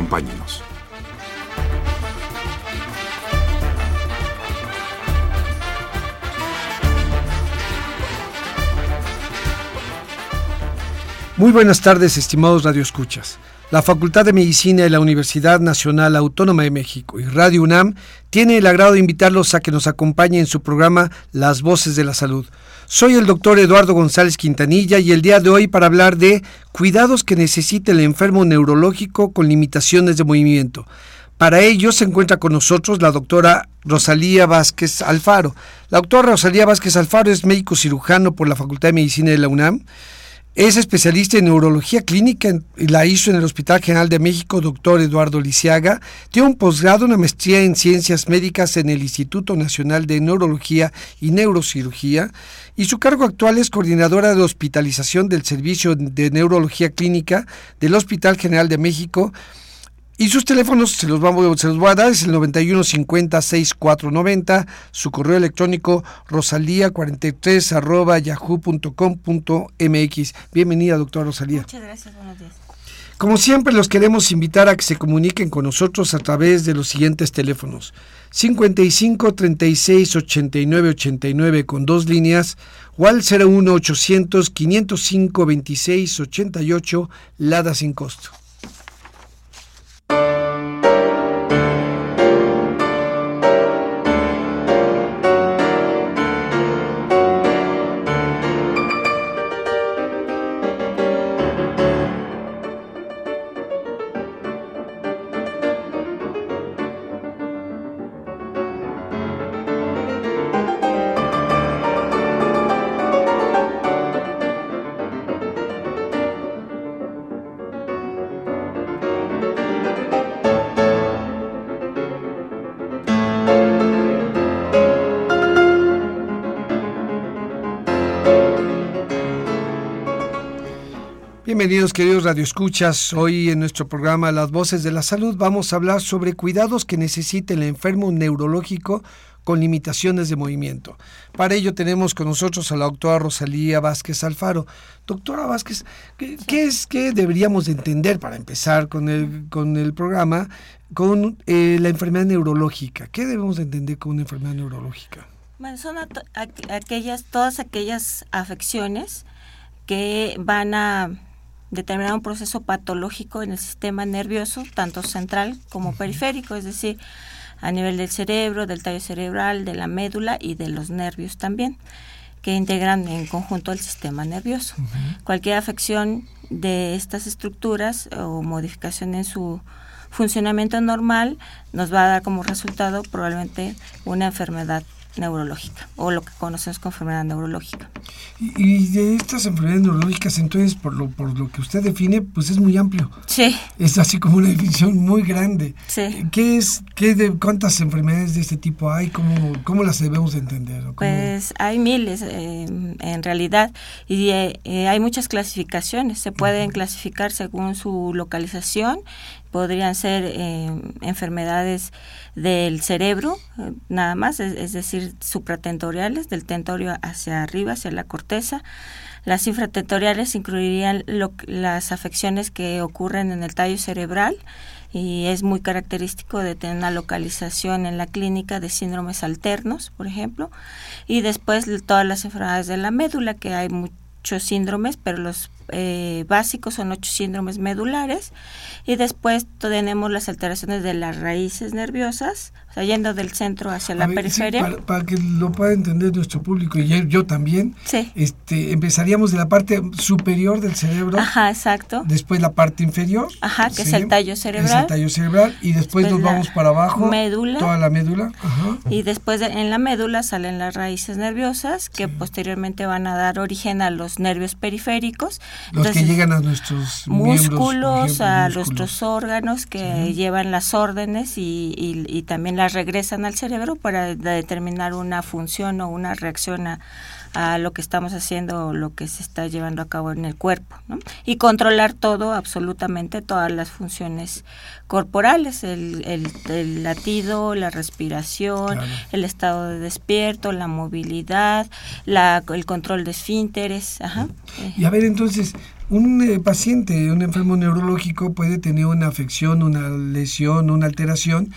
Acompáñenos. Muy buenas tardes, estimados radioescuchas. La Facultad de Medicina de la Universidad Nacional Autónoma de México y Radio UNAM tiene el agrado de invitarlos a que nos acompañen en su programa Las Voces de la Salud. Soy el doctor Eduardo González Quintanilla y el día de hoy para hablar de cuidados que necesita el enfermo neurológico con limitaciones de movimiento. Para ello se encuentra con nosotros la doctora Rosalía Vázquez Alfaro. La doctora Rosalía Vázquez Alfaro es médico cirujano por la Facultad de Medicina de la UNAM es especialista en neurología clínica la hizo en el Hospital General de México, doctor Eduardo Lisiaga. Tiene un posgrado, una maestría en ciencias médicas en el Instituto Nacional de Neurología y Neurocirugía. Y su cargo actual es coordinadora de hospitalización del Servicio de Neurología Clínica del Hospital General de México y sus teléfonos se los, vamos, se los voy a dar, es el 9150-6490, su correo electrónico rosalía43 arroba yahoo.com.mx. Bienvenida, doctora Rosalía. Muchas gracias, buenos días. Como siempre, los queremos invitar a que se comuniquen con nosotros a través de los siguientes teléfonos. 55 36 89 89 con dos líneas o al 01 800 505 26 88 Lada sin costo. Queridos radioescuchas. Hoy en nuestro programa Las Voces de la Salud vamos a hablar sobre cuidados que necesita el enfermo neurológico con limitaciones de movimiento. Para ello tenemos con nosotros a la doctora Rosalía Vázquez Alfaro. Doctora Vázquez, ¿qué, es que deberíamos de entender para empezar con el, con el programa con eh, la enfermedad neurológica? ¿Qué debemos de entender con una enfermedad neurológica? Bueno, son aquellas, todas aquellas afecciones que van a determinar un proceso patológico en el sistema nervioso, tanto central como periférico, es decir, a nivel del cerebro, del tallo cerebral, de la médula y de los nervios también, que integran en conjunto el sistema nervioso. Cualquier afección de estas estructuras o modificación en su funcionamiento normal nos va a dar como resultado probablemente una enfermedad neurológica o lo que conocemos como enfermedad neurológica. Y, de estas enfermedades neurológicas, entonces, por lo, por lo que usted define, pues es muy amplio. Sí. Es así como una definición muy grande. Sí. ¿Qué es, qué de, cuántas enfermedades de este tipo hay? ¿Cómo, cómo las debemos entender? Pues hay miles eh, en realidad y eh, eh, hay muchas clasificaciones. Se pueden clasificar según su localización podrían ser eh, enfermedades del cerebro, eh, nada más, es, decir, supratentoriales, del tentorio hacia arriba, hacia la corteza. Las infratentoriales incluirían las afecciones que ocurren en el tallo cerebral y es muy característico de tener una localización en la clínica de síndromes alternos, por ejemplo, y después todas las enfermedades de la médula, que hay muchos síndromes, pero los eh, básicos son ocho síndromes medulares y después tenemos las alteraciones de las raíces nerviosas, o sea, yendo del centro hacia la periferia. para, que lo pueda entender nuestro público y yo, también, este, empezaríamos de la parte superior del cerebro. Ajá, exacto. Después la parte inferior. Ajá, que es el tallo cerebral. el tallo cerebral y después, nos vamos para abajo. Médula. Toda la médula. Y después en la médula salen las raíces nerviosas que posteriormente van a dar origen a los nervios periféricos Los que llegan a nuestros músculos, a nuestros órganos que llevan las órdenes y, y, también las regresan al cerebro para determinar una función o una reacción a, a lo que estamos haciendo o lo que se está llevando a cabo en el cuerpo. ¿no? Y controlar todo, absolutamente todas las funciones corporales, el, el, latido, la respiración, el estado de despierto, la movilidad, la, el control de esfínteres. Ajá. Y a ver, entonces, un eh, paciente, un enfermo neurológico puede tener una afección, una lesión, una alteración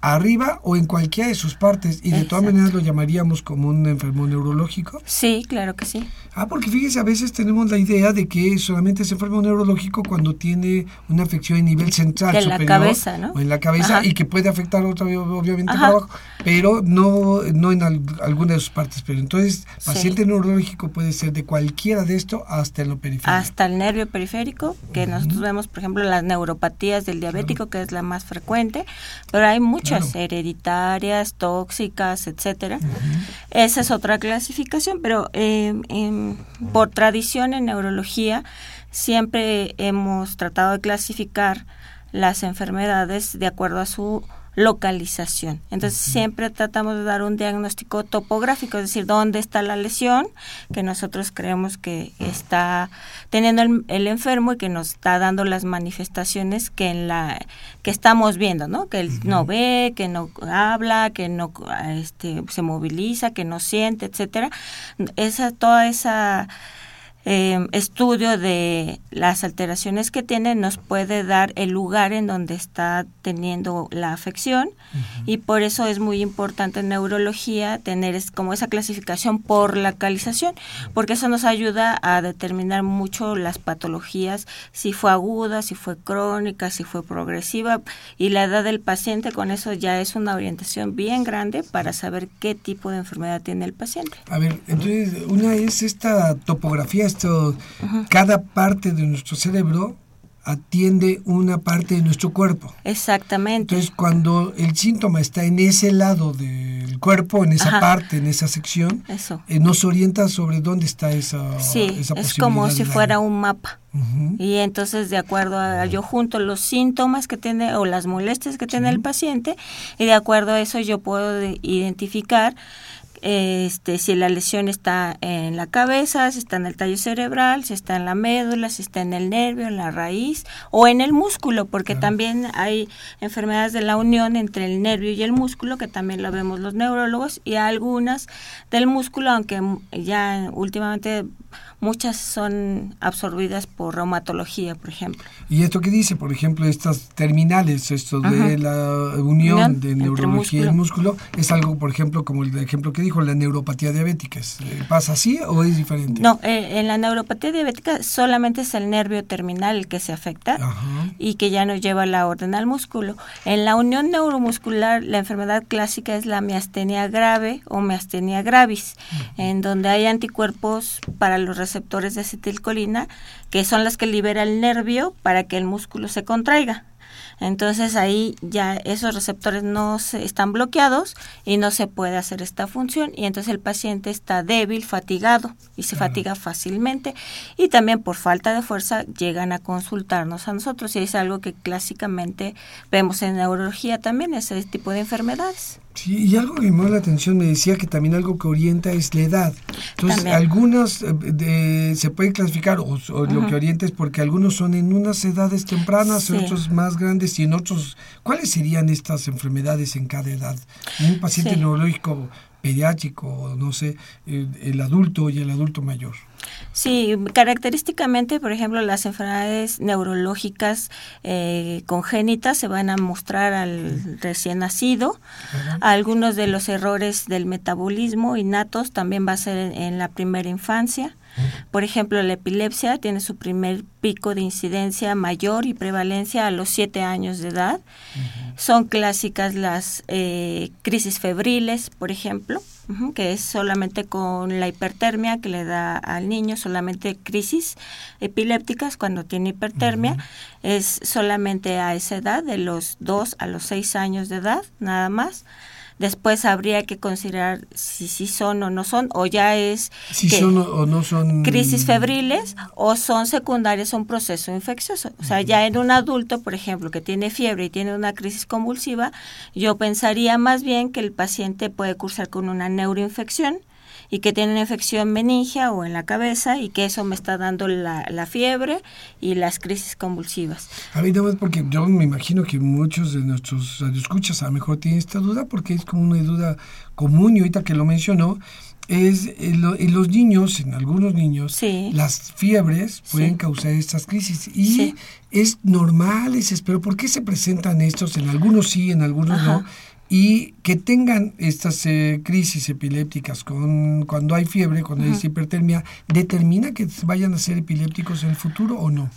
arriba o en cualquiera de sus partes y de todas maneras lo llamaríamos como un enfermo neurológico? Sí, claro que sí. Ah, porque fíjese, a veces tenemos la idea de que solamente es enfermo neurológico cuando tiene una afección a nivel central, en la cabeza, ¿no? O en la cabeza y que puede afectar otra, obviamente para abajo, pero no, no en alguna de sus partes. Pero entonces, paciente neurológico puede ser de cualquiera de esto hasta lo periférico. Hasta el nervio periférico, que nosotros vemos, por ejemplo, las neuropatías del diabético, que es la más frecuente, pero hay muchas hereditarias, tóxicas, etcétera. Esa es otra clasificación, pero eh, por tradición en neurología siempre hemos tratado de clasificar las enfermedades de acuerdo a su localización. Entonces siempre tratamos de dar un diagnóstico topográfico, es decir, dónde está la lesión que nosotros creemos que está teniendo el, enfermo y que nos está dando las manifestaciones que en la que estamos viendo, ¿no? Que él no ve, que no habla, que no este, se moviliza, que no siente, etcétera. Esa toda esa eh, estudio de las alteraciones que tiene nos puede dar el lugar en donde está teniendo la afección. Y por eso es muy importante en neurología tener es, como esa clasificación por localización porque eso nos ayuda a determinar mucho las patologías si fue aguda si fue crónica si fue progresiva. Y la edad del paciente con eso ya es una orientación bien grande para saber qué tipo de enfermedad tiene el paciente. A ver entonces una es esta topografía cada parte de nuestro cerebro atiende una parte de nuestro cuerpo. Exactamente. Entonces, cuando el síntoma está en ese lado del cuerpo, en esa parte, en esa sección, eh, nos orienta sobre dónde está esa Sí, es como si fuera un mapa. Y entonces, de acuerdo a yo junto los síntomas que tiene o las molestias que tiene el paciente, y de acuerdo a eso yo puedo identificar este, si la lesión está en la cabeza, si está en el tallo cerebral, si está en la médula, si está en el nervio, en la raíz o en el músculo, porque también hay enfermedades de la unión entre el nervio y el músculo, que también lo vemos los neurólogos, y algunas del músculo, aunque ya últimamente muchas son absorbidas por reumatología, por ejemplo. ¿Y esto qué dice? Por ejemplo, estas terminales, esto de la unión de neurología y el músculo, es algo, por ejemplo, como el ejemplo que dijo, la neuropatía diabética. Eh, ¿Pasa así o es diferente? No, eh, en la neuropatía diabética solamente es el nervio terminal el que se afecta y que ya no lleva la orden al músculo. En la unión neuromuscular, la enfermedad clásica es la miastenia grave o miastenia gravis, en donde hay anticuerpos para los receptores de acetilcolina, que son las que libera el nervio para que el músculo se contraiga. Entonces ahí ya esos receptores no se, están bloqueados y no se puede hacer esta función y entonces el paciente está débil, fatigado y se fatiga fácilmente y también por falta de fuerza llegan a consultarnos a nosotros y es algo que clásicamente vemos en neurología también, ese tipo de enfermedades. Sí, y algo que me llamó la atención, me decía que también algo que orienta es la edad. Entonces, algunos eh, se pueden clasificar, o, lo que orienta es porque algunos son en unas edades tempranas, otros más grandes y en otros... ¿Cuáles serían estas enfermedades en cada edad? Un paciente neurológico pediátrico, no sé, el, adulto y el adulto mayor. Sí, característicamente, por ejemplo, las enfermedades neurológicas eh, congénitas se van a mostrar al recién nacido. Algunos de los errores del metabolismo innatos también va a ser en la primera infancia. Por ejemplo, la epilepsia tiene su primer pico de incidencia mayor y prevalencia a los 7 años de edad. Son clásicas las eh, crisis febriles, por ejemplo, que es solamente con la hipertermia que le da al niño, solamente crisis epilépticas cuando tiene hipertermia. Es solamente a esa edad, de los 2 a los 6 años de edad, nada más. Después habría que considerar si sí son o no son, o ya es si son o no son crisis febriles o son secundarias a un proceso infeccioso. O sea, ya en un adulto, por ejemplo, que tiene fiebre y tiene una crisis convulsiva, yo pensaría más bien que el paciente puede cursar con una neuroinfección y que tiene una infección meningia o en la cabeza y que eso me está dando la, la fiebre y las crisis convulsivas. A mí más porque yo me imagino que muchos de nuestros radioescuchas a lo mejor tienen esta duda porque es como una duda común y ahorita que lo mencionó, es en, los niños, en algunos niños, las fiebres pueden causar estas crisis. Y es normal, es, pero ¿por qué se presentan estos? En algunos sí, en algunos no y que tengan estas eh, crisis epilépticas con, cuando hay fiebre, cuando hay hipertermia, ¿determina que vayan a ser epilépticos en el futuro o no?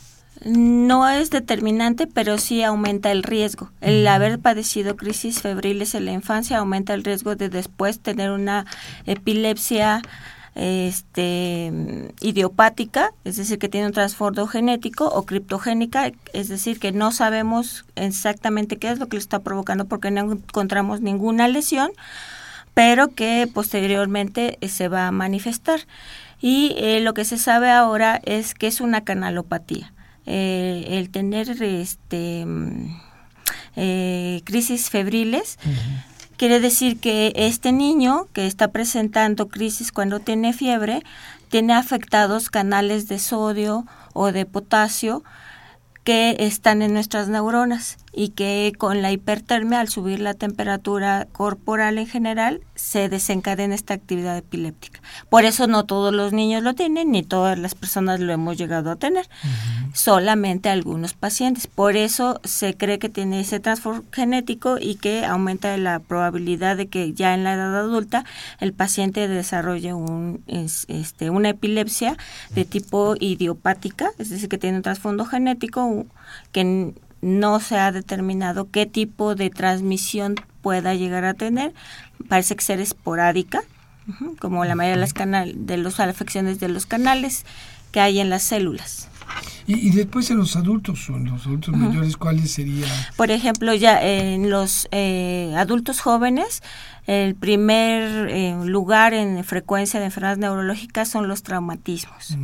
No es determinante, pero sí aumenta el riesgo. El haber padecido crisis febriles en la infancia aumenta el riesgo de después tener una epilepsia este, idiopática, es decir, que tiene un trasfondo genético o criptogénica, es decir, que no sabemos exactamente qué es lo que le está provocando porque no encontramos ninguna lesión, pero que posteriormente eh, se va a manifestar. Y eh, lo que se sabe ahora es que es una canalopatía. Eh, el tener este, mm, crisis febriles Quiere decir que este niño que está presentando crisis cuando tiene fiebre tiene afectados canales de sodio o de potasio que están en nuestras neuronas y que con la hipertermia, al subir la temperatura corporal en general, se desencadena esta actividad epiléptica. Por eso no todos los niños lo tienen, ni todas las personas lo hemos llegado a tener, solamente algunos pacientes. Por eso se cree que tiene ese transformo genético y que aumenta la probabilidad de que ya en la edad adulta el paciente desarrolle un, este, una epilepsia de tipo idiopática, es decir, que tiene un trasfondo genético que no se ha determinado qué tipo de transmisión pueda llegar a tener. Parece que ser esporádica, como la mayoría de las, canal, de las afecciones de los canales que hay en las células. Y, después en los adultos, en los adultos mayores, ¿cuáles serían? Por ejemplo, ya en los eh, adultos jóvenes, el primer eh, lugar en frecuencia de enfermedades neurológicas son los traumatismos.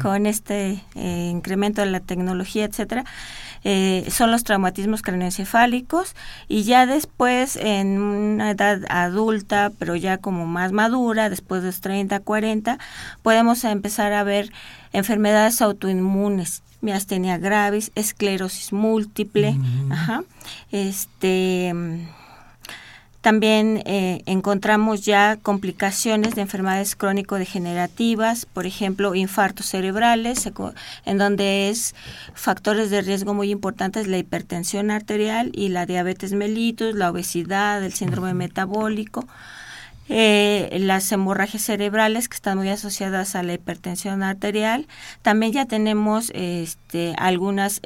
Con este eh, incremento de la tecnología, etcétera, eh, son los traumatismos craneoencefálicos y ya después en una edad adulta, pero ya como más madura, después de los 30, 40, podemos empezar a ver enfermedades autoinmunes, miastenia gravis, esclerosis múltiple, ajá, este también eh, encontramos ya complicaciones de enfermedades crónico-degenerativas, por ejemplo, infartos cerebrales, en donde es factores de riesgo muy importantes la hipertensión arterial y la diabetes mellitus, la obesidad, el síndrome metabólico. Eh, las hemorragias cerebrales que están muy asociadas a la hipertensión arterial. También ya tenemos este, algunas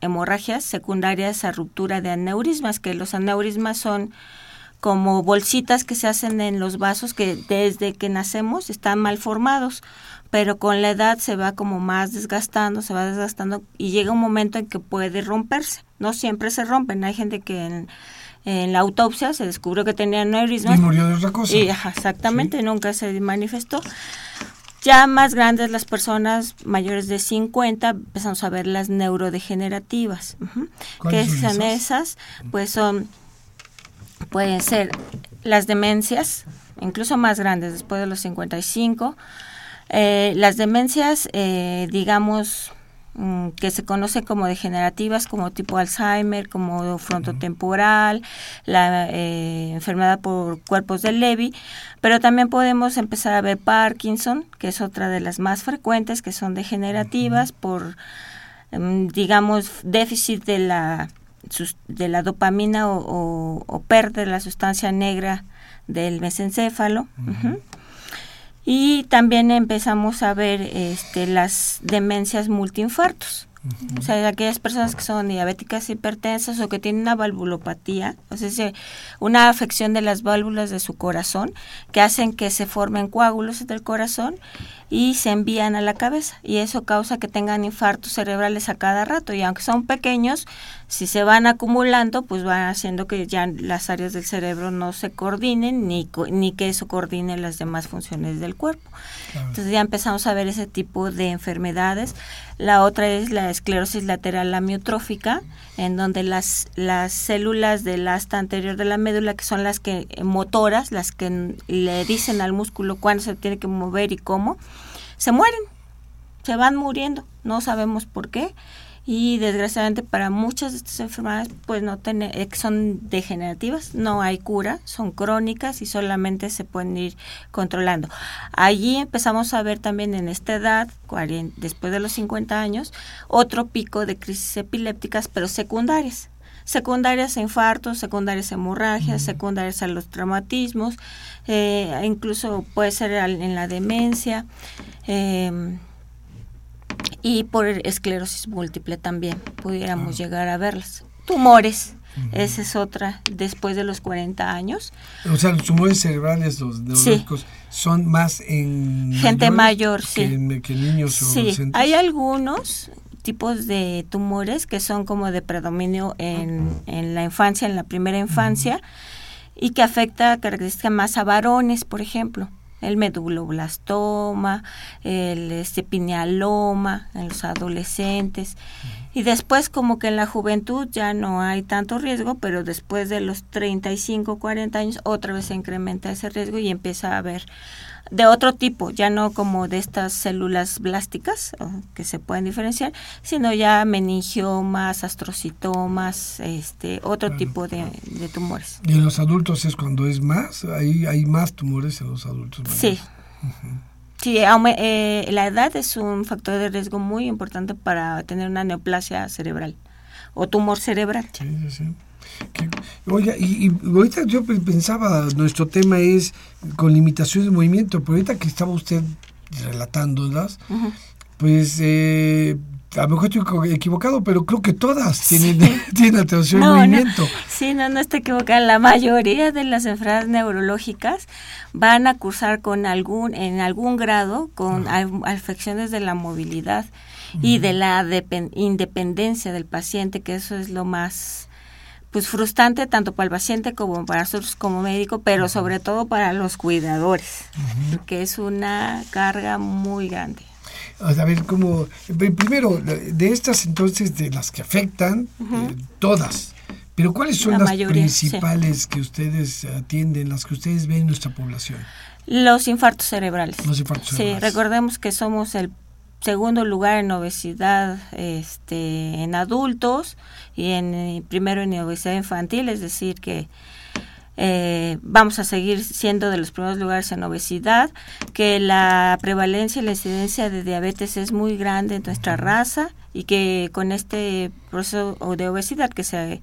hemorragias secundarias a ruptura de aneurismas, que los aneurismas son como bolsitas que se hacen en los vasos que desde que nacemos están mal formados, pero con la edad se va como más desgastando, se va desgastando y llega un momento en que puede romperse. No siempre se rompen, hay gente que en, la autopsia se descubrió que tenía aneurismas. Y murió de otra cosa. Y, exactamente, nunca se manifestó. Ya más grandes las personas mayores de 50 empezamos a ver las neurodegenerativas. ¿Qué son esas? Pues son pueden ser las demencias, incluso más grandes después de los 55. Eh, las demencias, eh, digamos, mm, que se conocen como degenerativas, como tipo Alzheimer, como frontotemporal, la eh, enfermedad por cuerpos de Levy, pero también podemos empezar a ver Parkinson, que es otra de las más frecuentes, que son degenerativas por, mm, digamos, déficit de la de la dopamina o, o, de la sustancia negra del mesencéfalo. Y también empezamos a ver este, las demencias multiinfartos. O sea, aquellas personas que son diabéticas hipertensas o que tienen una valvulopatía, o sea, una afección de las válvulas de su corazón que hacen que se formen coágulos del corazón y se envían a la cabeza y eso causa que tengan infartos cerebrales a cada rato y aunque son pequeños, si se van acumulando, pues va haciendo que ya las áreas del cerebro no se coordinen ni, ni que eso coordine las demás funciones del cuerpo. Entonces ya empezamos a ver ese tipo de enfermedades. La otra es la esclerosis lateral amiotrófica, en donde las, las células del asta anterior de la médula, que son las que motoras, las que le dicen al músculo cuándo se tiene que mover y cómo, se mueren, se van muriendo, no sabemos por qué y desgraciadamente para muchas de estas enfermedades pues no eh, son degenerativas, no hay cura, son crónicas y solamente se pueden ir controlando. Allí empezamos a ver también en esta edad, después de los 50 años, otro pico de crisis epilépticas pero secundarias. Secundarias a infartos, secundarias a hemorragias, secundarias a los traumatismos, eh, incluso puede ser en la demencia. Eh, y por esclerosis múltiple también pudiéramos llegar a verlas. Tumores, esa es otra, después de los 40 años. O sea, los tumores cerebrales, los neurológicos, son más en... Gente mayor, sí. Que, niños o sí. Hay algunos tipos de tumores que son como de predominio en, en la infancia, en la primera infancia, y que afecta características más a varones, por ejemplo el meduloblastoma, el este, pinealoma en los adolescentes. Y después como que en la juventud ya no hay tanto riesgo, pero después de los 35, 40 años otra vez se incrementa ese riesgo y empieza a haber de otro tipo, ya no como de estas células blásticas que se pueden diferenciar, sino ya meningiomas, astrocitomas, este, otro tipo de, tumores. ¿Y en los adultos es cuando es más? ¿Hay, hay más tumores en los adultos? Sí. Sí, eh, la edad es un factor de riesgo muy importante para tener una neoplasia cerebral o tumor cerebral. Sí, sí, sí. Oiga, y, ahorita yo pensaba, nuestro tema es con limitaciones de movimiento, pero ahorita que estaba usted relatándolas, pues eh, a lo mejor estoy equivocado, pero creo que todas tienen, tienen alteración de movimiento. Sí, no, no estoy equivocada. La mayoría de las enfermedades neurológicas van a cursar con algún, en algún grado con afecciones de la movilidad y de la independencia del paciente, que eso es lo más pues frustrante tanto para el paciente como para nosotros como médico, pero sobre todo para los cuidadores, que es una carga muy grande. A ver, como, primero, de estas entonces, de las que afectan, eh, todas, pero ¿cuáles son las principales que ustedes atienden, las que ustedes ven en nuestra población? Los infartos cerebrales. Los infartos cerebrales. Sí, recordemos que somos el segundo lugar en obesidad este, en adultos y en eh, primero en obesidad infantil, es decir que eh, vamos a seguir siendo de los primeros lugares en obesidad, que la prevalencia y la incidencia de diabetes es muy grande en nuestra raza y que con este proceso de obesidad que se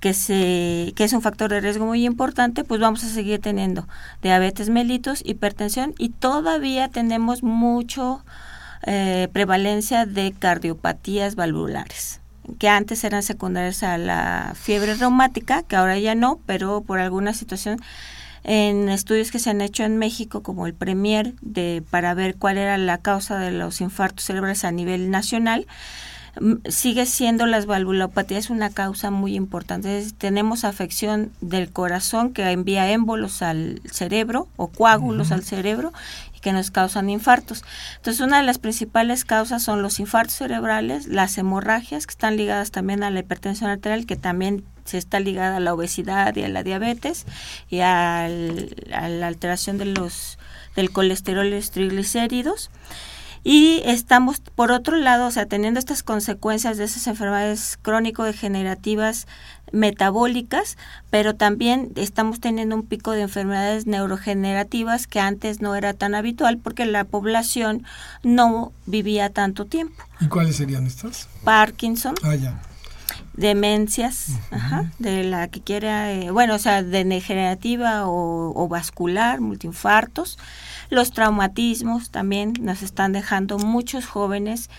que se que es un factor de riesgo muy importante, pues vamos a seguir teniendo diabetes mellitus, hipertensión y todavía tenemos mucho eh, prevalencia de cardiopatías valvulares que antes eran secundarias a la fiebre reumática, que ahora ya no, pero por alguna situación en estudios que se han hecho en México como el Premier de para ver cuál era la causa de los infartos cerebrales a nivel nacional sigue siendo las valvulopatías una causa muy importante. tenemos afección del corazón que envía émbolos al cerebro o coágulos al cerebro que nos causan infartos. Entonces, una de las principales causas son los infartos cerebrales, las hemorragias que están ligadas también a la hipertensión arterial que también se está ligada a la obesidad y a la diabetes y a la alteración de los del colesterol y los triglicéridos. Y estamos, por otro lado, o sea, teniendo estas consecuencias de esas enfermedades crónico-degenerativas metabólicas, pero también estamos teniendo un pico de enfermedades neurogenerativas que antes no era tan habitual porque la población no vivía tanto tiempo. ¿Y cuáles serían estas? Parkinson. Ah, ya demencias, ajá, de la que quiera, eh, bueno, o sea, degenerativa o, o vascular, multiinfartos, los traumatismos también nos están dejando muchos jóvenes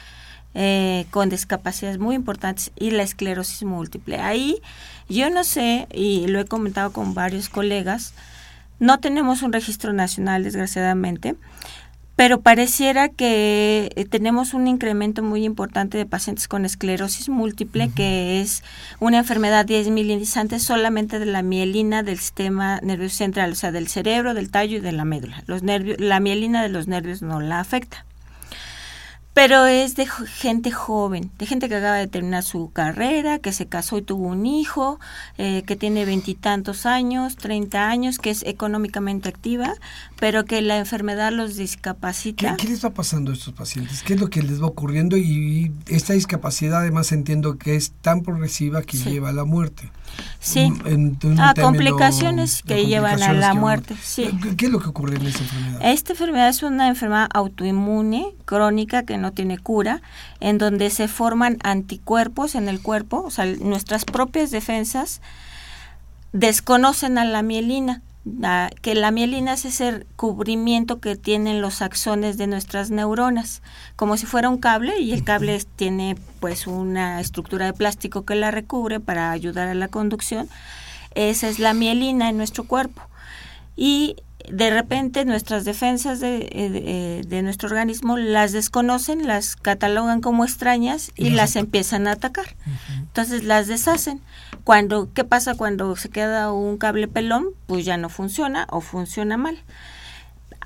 eh, con discapacidades muy importantes y la esclerosis múltiple. Ahí yo no sé, y lo he comentado con varios colegas, no tenemos un registro nacional, desgraciadamente, pero pareciera que eh, tenemos un incremento muy importante de pacientes con esclerosis múltiple, que es una enfermedad desmielinizante solamente de la mielina del sistema nervioso central, o sea, del cerebro, del tallo y de la médula. Los nervios, la mielina de los nervios no la afecta pero es de gente joven, de gente que acaba de terminar su carrera, que se casó y tuvo un hijo, eh, que tiene veintitantos años, treinta años, que es económicamente activa, pero que la enfermedad los discapacita. ¿Qué, les va pasando a estos pacientes? ¿Qué es lo que les va ocurriendo? Y esta discapacidad además entiendo que es tan progresiva que lleva a la muerte. Sí, a complicaciones que llevan a la muerte. Sí. ¿Qué es lo que ocurre en esta enfermedad? Esta enfermedad es una enfermedad autoinmune, crónica, que no tiene cura, en donde se forman anticuerpos en el cuerpo, o sea, nuestras propias defensas desconocen a la mielina que la mielina es ese cubrimiento que tienen los axones de nuestras neuronas, como si fuera un cable y el cable tiene pues una estructura de plástico que la recubre para ayudar a la conducción. Esa es la mielina en nuestro cuerpo. Y de repente nuestras defensas de, eh, eh, de, nuestro organismo las desconocen, las catalogan como extrañas y, las empiezan a atacar. Entonces las deshacen. Cuando, ¿Qué pasa cuando se queda un cable pelón? Pues ya no funciona o funciona mal.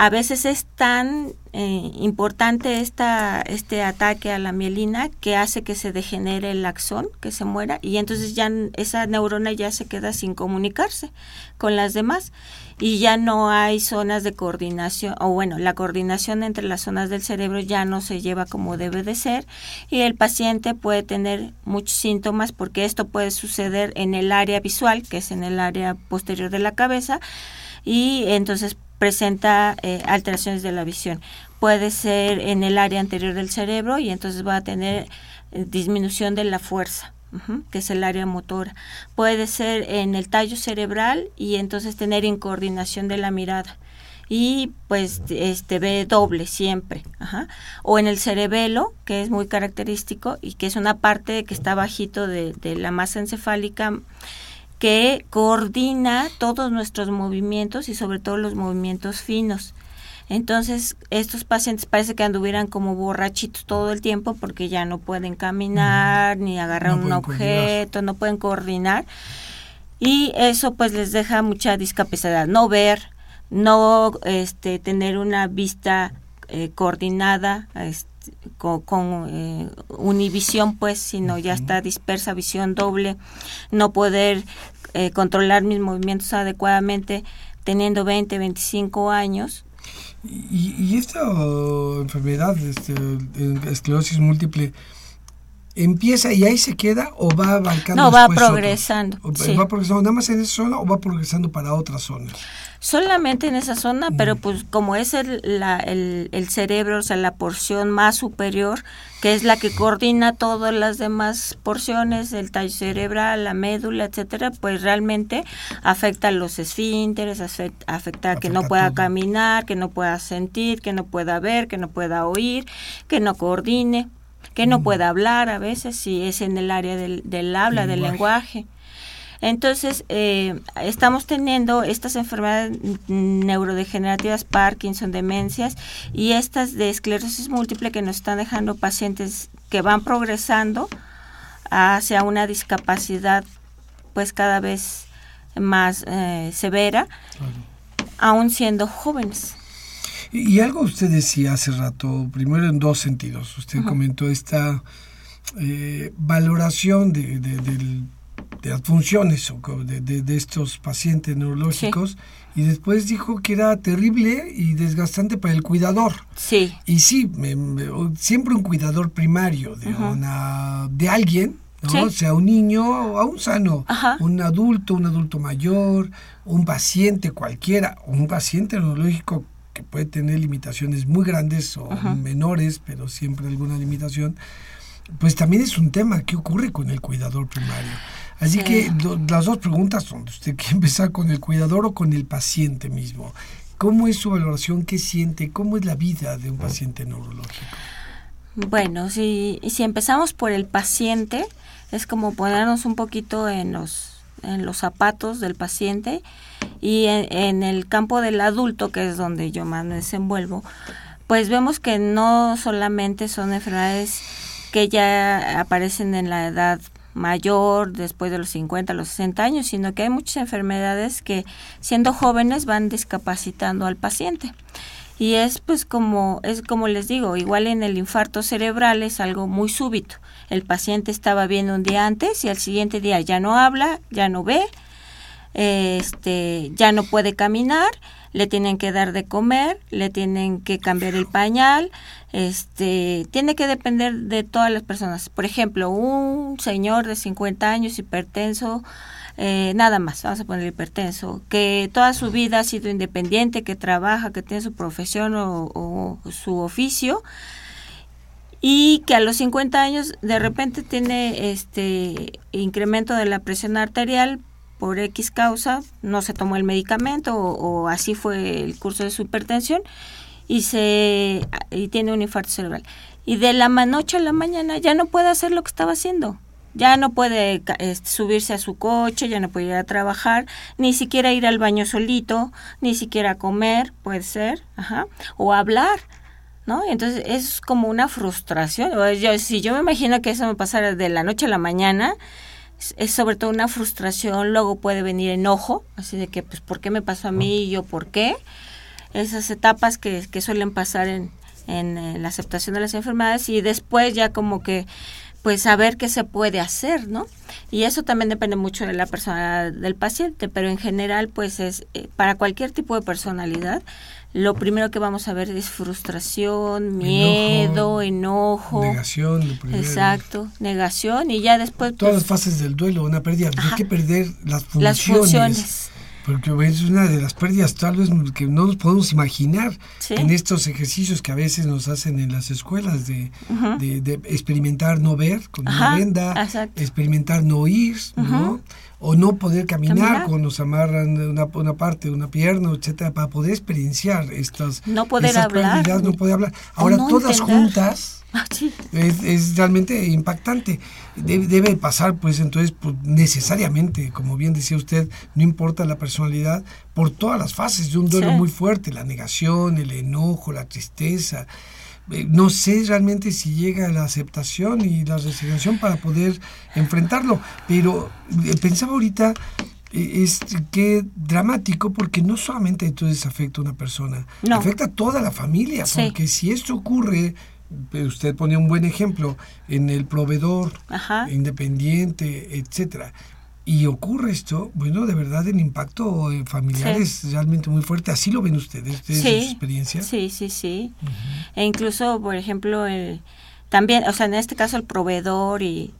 A veces es tan eh, importante esta, este ataque a la mielina que hace que se degenere el axón, que se muera, y entonces ya esa neurona ya se queda sin comunicarse con las demás y ya no hay zonas de coordinación, o bueno, la coordinación entre las zonas del cerebro ya no se lleva como debe de ser y el paciente puede tener muchos síntomas porque esto puede suceder en el área visual, que es en el área posterior de la cabeza, y entonces presenta eh, alteraciones de la visión. Puede ser en el área anterior del cerebro y entonces va a tener eh, disminución de la fuerza que es el área motora. Puede ser en el tallo cerebral y entonces tener incoordinación de la mirada y pues este ve doble siempre o en el cerebelo que es muy característico y que es una parte que está bajito de, de la masa encefálica que coordina todos nuestros movimientos y sobre todo los movimientos finos entonces, estos pacientes parece que anduvieran como borrachitos todo el tiempo porque ya no pueden caminar, ni agarrar un objeto, no pueden coordinar. Y eso pues les deja mucha discapacidad. No ver, no este, tener una vista eh, coordinada, este, con, con eh, univisión pues, sino ya está dispersa, visión doble, no poder eh, controlar mis movimientos adecuadamente teniendo 20, 25 años. Y, esta enfermedad, este, esclerosis múltiple, empieza y ahí se queda o va abarcando no va progresando va progresando nada más en esa zona o va progresando para otras zonas solamente en esa zona, pero pues como es el, el, cerebro, o sea, la porción más superior, que es la que coordina todas las demás porciones, el tallo cerebral, la médula, etcétera, pues realmente afecta a los esfínteres, afecta, a que no pueda caminar, que no pueda sentir, que no pueda ver, que no pueda oír, que no coordine, que no pueda hablar a veces si es en el área del, del habla, del lenguaje. Entonces, eh, estamos teniendo estas enfermedades neurodegenerativas, Parkinson, demencias y estas de esclerosis múltiple que nos están dejando pacientes que van progresando hacia una discapacidad pues cada vez más eh, severa, aún siendo jóvenes. Y, algo usted decía hace rato, primero en dos sentidos. Usted comentó esta eh, valoración de, del de las funciones de, de, estos pacientes neurológicos y después dijo que era terrible y desgastante para el cuidador. Sí. Y sí, siempre un cuidador primario de, una, de alguien, ¿no? sea un niño o aún sano, un adulto, un adulto mayor, un paciente cualquiera, un paciente neurológico que puede tener limitaciones muy grandes o menores, pero siempre alguna limitación, pues también es un tema. ¿Qué ocurre con el cuidador primario? Así que las dos preguntas son, ¿usted quiere empezar con el cuidador o con el paciente mismo? ¿Cómo es su valoración? ¿Qué siente? ¿Cómo es la vida de un paciente neurológico? Bueno, si, si empezamos por el paciente, es como ponernos un poquito en los, en los zapatos del paciente y en, en el campo del adulto, que es donde yo más me desenvuelvo, pues vemos que no solamente son enfermedades que ya aparecen en la edad mayor, después de los 50, los 60 años, sino que hay muchas enfermedades que siendo jóvenes van discapacitando al paciente. Y es pues como es como les digo, igual en el infarto cerebral es algo muy súbito. El paciente estaba bien un día antes y al siguiente día ya no habla, ya no ve, este, ya no puede caminar, le tienen que dar de comer, le tienen que cambiar el pañal, este, tiene que depender de todas las personas. Por ejemplo, un señor de 50 años hipertenso, eh, nada más, vamos a poner hipertenso, que toda su vida ha sido independiente, que trabaja, que tiene su profesión o, o su oficio, y que a los 50 años de repente tiene este incremento de la presión arterial por X causa, no se tomó el medicamento o, así fue el curso de su hipertensión y, se, y tiene un infarto cerebral. Y de la noche a la mañana ya no puede hacer lo que estaba haciendo. Ya no puede subirse a su coche, ya no puede ir a trabajar, ni siquiera ir al baño solito, ni siquiera comer, puede ser, ajá, o hablar. ¿No? Entonces es como una frustración. Yo, si yo me imagino que eso me pasara de la noche a la mañana, es sobre todo una frustración, luego puede venir enojo, así de que, pues, ¿por qué me pasó a mí y yo por qué? Esas etapas que, que suelen pasar en, en, la aceptación de las enfermedades y después ya como que, pues, saber qué se puede hacer, ¿no? Y eso también depende mucho de la personalidad del paciente, pero en general, pues, es eh, para cualquier tipo de personalidad, lo primero que vamos a ver es frustración, miedo, enojo, negación. Exacto, negación y ya después... Todas las pues, fases del duelo, una pérdida, hay que perder las funciones. Las funciones. Porque es una de las pérdidas tal vez que no nos podemos imaginar en estos ejercicios que a veces nos hacen en las escuelas de, de, experimentar no ver con una venda, experimentar no oír, ¿no? O no poder caminar, cuando nos amarran una, una parte, una pierna, etcétera, para poder experienciar estas no poder hablar, no poder hablar. Ahora todas juntas ah, es, es, realmente impactante. Debe, debe, pasar, pues entonces, pues, necesariamente, como bien decía usted, no importa la personalidad, por todas las fases de un duelo muy fuerte, la negación, el enojo, la tristeza, no sé realmente si llega la aceptación y la resignación para poder enfrentarlo, pero eh, pensaba ahorita eh, es que dramático porque no solamente entonces afecta a una persona, afecta a toda la familia, porque si esto ocurre, usted ponía un buen ejemplo en el proveedor independiente, etcétera y ocurre esto, bueno, de verdad el impacto familiar es realmente muy fuerte. ¿Así lo ven ustedes, de su experiencia? Sí, sí, sí. E incluso, por ejemplo, el, también, o sea, en este caso el proveedor y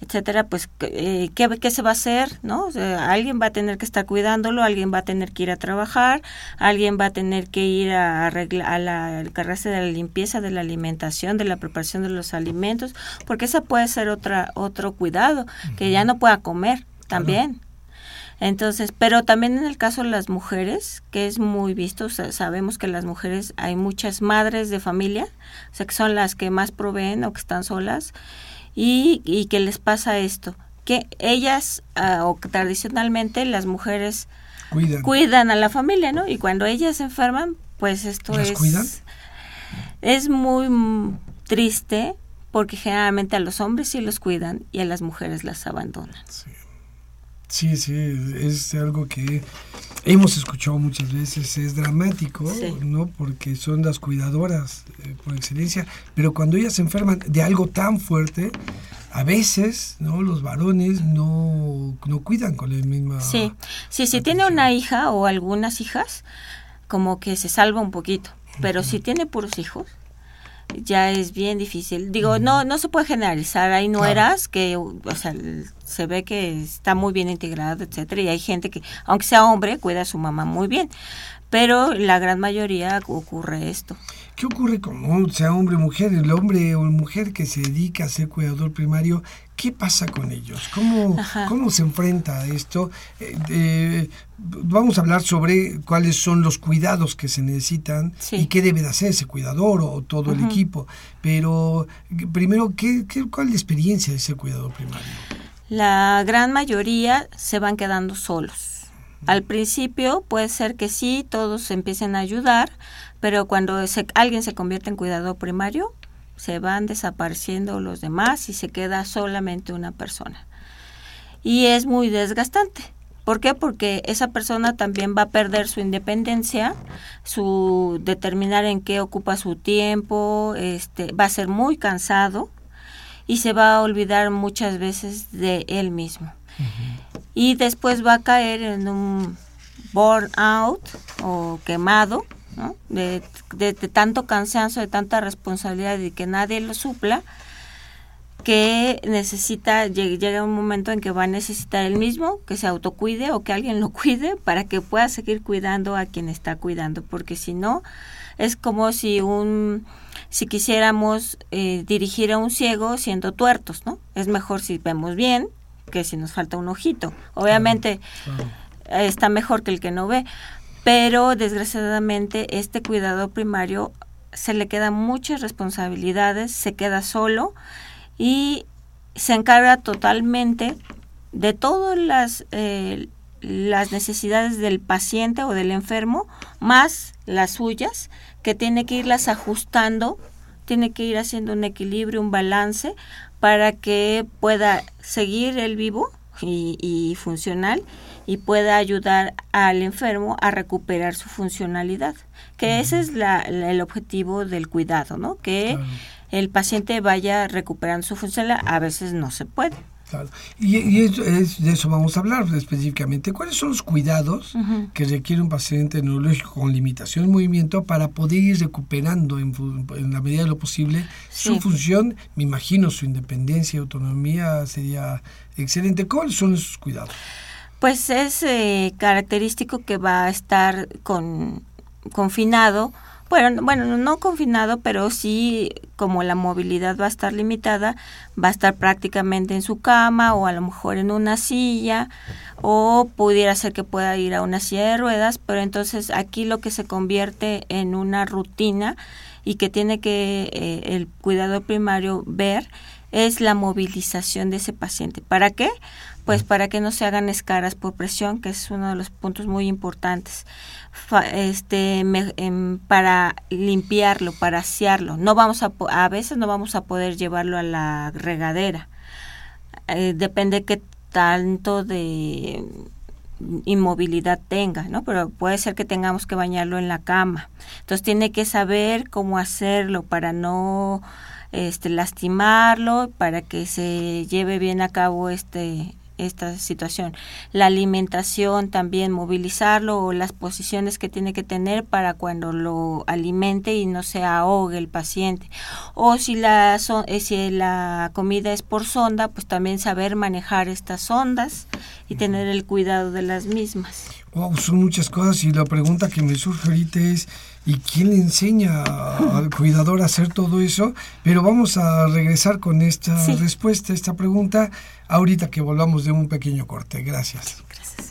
etcétera, pues, eh, ¿qué, ¿qué, se va a hacer? ¿no? alguien va a tener que estar cuidándolo, alguien va a tener que ir a trabajar, alguien va a tener que ir a arreglar a la encargarse de la limpieza, de la alimentación, de la preparación de los alimentos, porque esa puede ser otra otro cuidado, que ya no pueda comer, también. Entonces, pero también en el caso de las mujeres, que es muy visto, sabemos que las mujeres, hay muchas madres de familia, o sea, que son las que más proveen o que están solas, y, y que les pasa esto, que ellas, ah, o tradicionalmente las mujeres cuidan. a la familia, ¿no? Y cuando ellas se enferman, pues esto es... Cuidan? Es muy triste porque generalmente a los hombres sí los cuidan y a las mujeres las abandonan. Sí. Sí, sí, es algo que hemos escuchado muchas veces, es dramático, ¿no? Porque son las cuidadoras eh, por excelencia, pero cuando ellas se enferman de algo tan fuerte, a veces, ¿no? Los varones no, no cuidan con la misma... Sí, sí, si tiene una hija o algunas hijas, como que se salva un poquito, pero si tiene puros hijos, ya es bien difícil. Digo, no no se puede generalizar. Hay nueras que, o sea, se ve que está muy bien integrado, etcétera, y hay gente que, aunque sea hombre, cuida a su mamá muy bien. Pero la gran mayoría ocurre esto. ¿Qué ocurre con sea hombre o mujer? El hombre o mujer que se dedica a ser cuidador primario, ¿qué pasa con ellos? ¿Cómo, cómo se enfrenta a esto? Eh, vamos a hablar sobre cuáles son los cuidados que se necesitan y qué debe de hacer ese cuidador o todo el equipo. Pero primero, ¿qué, qué, cuál es la experiencia de ese cuidador primario? La gran mayoría se van quedando solos Al principio puede ser que sí, todos empiecen a ayudar, pero cuando alguien se convierte en cuidador primario, se van desapareciendo los demás y se queda solamente una persona. Y es muy desgastante. ¿Por qué? Porque esa persona también va a perder su independencia, su determinar en qué ocupa su tiempo, este, va a ser muy cansado y se va a olvidar muchas veces de él mismo. Y después va a caer en un burnout o quemado, de, tanto cansancio, de tanta responsabilidad y que nadie lo supla, que necesita, llega un momento en que va a necesitar el mismo que se autocuide o que alguien lo cuide para que pueda seguir cuidando a quien está cuidando, porque si no, es como si un si quisiéramos eh, dirigir a un ciego siendo tuertos, ¿no? Es mejor si vemos bien que si nos falta un ojito. Obviamente está mejor que el que no ve, pero desgraciadamente este cuidado primario se le quedan muchas responsabilidades, se queda solo y se encarga totalmente de todas las, eh, las necesidades del paciente o del enfermo, más las suyas, que tiene que irlas ajustando, tiene que ir haciendo un equilibrio, un balance, para que pueda seguir el vivo y funcional y pueda ayudar al enfermo a recuperar su funcionalidad, que ese es la, el objetivo del cuidado, ¿no? Que el paciente vaya recuperando su funcionalidad, a veces no se puede. Y, de eso vamos a hablar específicamente. ¿Cuáles son los cuidados que requiere un paciente neurológico con limitación de movimiento para poder ir recuperando en, la medida de lo posible su función? Me imagino su independencia y autonomía sería excelente. ¿Cuáles son esos cuidados? Pues es eh, característico que va a estar con, confinado, bueno, bueno, no confinado, pero sí como la movilidad va a estar limitada, va a estar prácticamente en su cama o a lo mejor en una silla o pudiera ser que pueda ir a una silla de ruedas, pero entonces aquí lo que se convierte en una rutina y que tiene que eh, el cuidado primario ver es la movilización de ese paciente. ¿Para qué? Pues para que no se hagan escaras por presión, que es uno de los puntos muy importantes. este, em, para limpiarlo, para asearlo. No vamos a, a veces no vamos a poder llevarlo a la regadera. Eh, depende qué tanto de inmovilidad tenga, ¿no? Pero puede ser que tengamos que bañarlo en la cama. Entonces tiene que saber cómo hacerlo para no este, lastimarlo, para que se lleve bien a cabo este, esta situación. La alimentación también, movilizarlo o las posiciones que tiene que tener para cuando lo alimente y no se ahogue el paciente. O si la, eh, si la comida es por sonda, pues también saber manejar estas sondas y tener el cuidado de las mismas. Wow, son muchas cosas y la pregunta que me surge ahorita es ¿Y quién le enseña al cuidador a hacer todo eso? Pero vamos a regresar con esta respuesta, esta pregunta, ahorita que volvamos de un pequeño corte. Gracias. Gracias.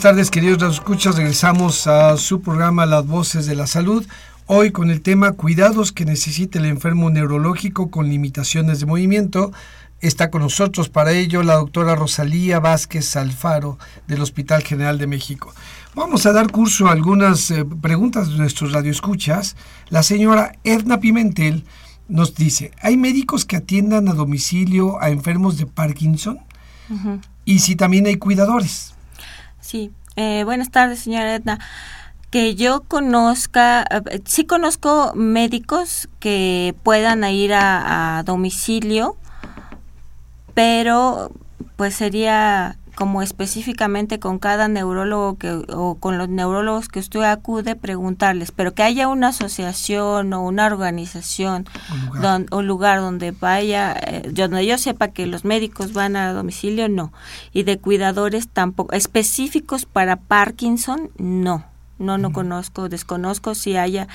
Tardes, queridos escuchas. Regresamos a su programa Las Voces de la Salud. Hoy con el tema Cuidados que necesita el enfermo neurológico con limitaciones de movimiento. Está con nosotros para ello la doctora Rosalía Vázquez Alfaro del Hospital General de México. Vamos a dar curso a algunas eh, preguntas de nuestros radioescuchas. La señora Edna Pimentel nos dice, ¿hay médicos que atiendan a domicilio a enfermos de Parkinson? Y si también hay cuidadores. Sí, eh, buenas tardes, señora Edna. Que yo conozca, eh, sí conozco médicos que puedan ir a domicilio, pero pues sería como específicamente con cada neurólogo que, o con los neurólogos que usted acude, preguntarles, pero que haya una asociación o una organización o lugar, donde vaya, eh, donde yo sepa que los médicos van a domicilio, no. Y de cuidadores tampoco. Específicos para Parkinson, no. No, no conozco, desconozco si haya